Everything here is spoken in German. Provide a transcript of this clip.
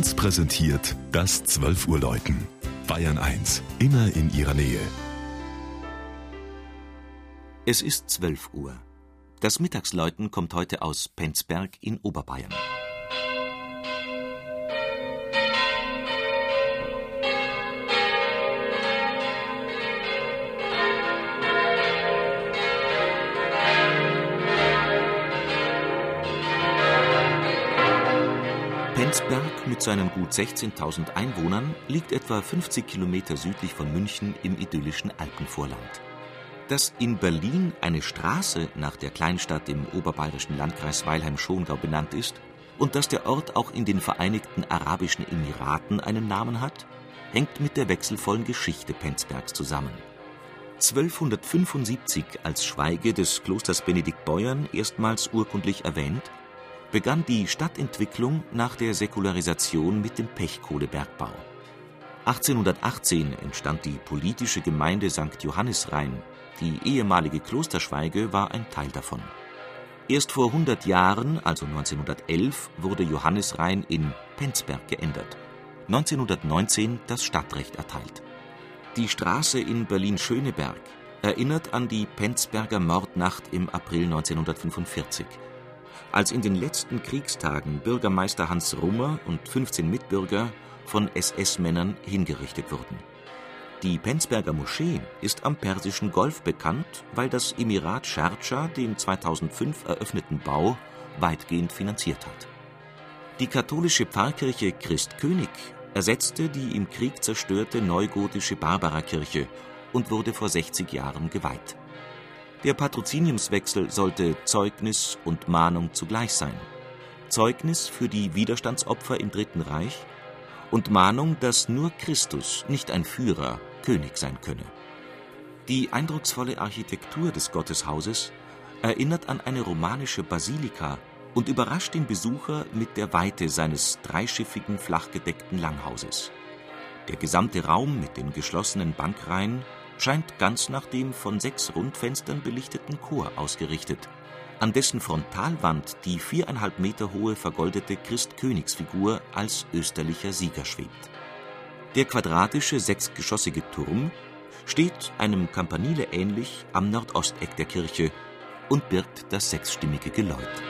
1 präsentiert das 12 Uhr Läuten. Bayern 1, immer in ihrer Nähe. Es ist 12 Uhr. Das Mittagsläuten kommt heute aus Penzberg in Oberbayern. Penzberg mit seinen gut 16.000 Einwohnern liegt etwa 50 Kilometer südlich von München im idyllischen Alpenvorland. Dass in Berlin eine Straße nach der Kleinstadt im oberbayerischen Landkreis Weilheim-Schongau benannt ist und dass der Ort auch in den Vereinigten Arabischen Emiraten einen Namen hat, hängt mit der wechselvollen Geschichte Penzbergs zusammen. 1275 als Schweige des Klosters Benediktbeuern erstmals urkundlich erwähnt, begann die Stadtentwicklung nach der Säkularisation mit dem Pechkohlebergbau. 1818 entstand die politische Gemeinde St. Johannisrhein, die ehemalige Klosterschweige war ein Teil davon. Erst vor 100 Jahren, also 1911, wurde Johannisrhein in Penzberg geändert. 1919 das Stadtrecht erteilt. Die Straße in Berlin-Schöneberg erinnert an die Penzberger Mordnacht im April 1945 als in den letzten Kriegstagen Bürgermeister Hans Rummer und 15 Mitbürger von SS-Männern hingerichtet wurden. Die Penzberger Moschee ist am Persischen Golf bekannt, weil das Emirat Sharjah den 2005 eröffneten Bau weitgehend finanziert hat. Die katholische Pfarrkirche Christkönig ersetzte die im Krieg zerstörte neugotische Barbarakirche und wurde vor 60 Jahren geweiht. Der Patroziniumswechsel sollte Zeugnis und Mahnung zugleich sein. Zeugnis für die Widerstandsopfer im Dritten Reich und Mahnung, dass nur Christus, nicht ein Führer, König sein könne. Die eindrucksvolle Architektur des Gotteshauses erinnert an eine romanische Basilika und überrascht den Besucher mit der Weite seines dreischiffigen, flachgedeckten Langhauses. Der gesamte Raum mit den geschlossenen Bankreihen scheint ganz nach dem von sechs Rundfenstern belichteten Chor ausgerichtet, an dessen Frontalwand die viereinhalb Meter hohe vergoldete Christkönigsfigur als österlicher Sieger schwebt. Der quadratische sechsgeschossige Turm steht einem Campanile ähnlich am Nordosteck der Kirche und birgt das sechsstimmige Geläut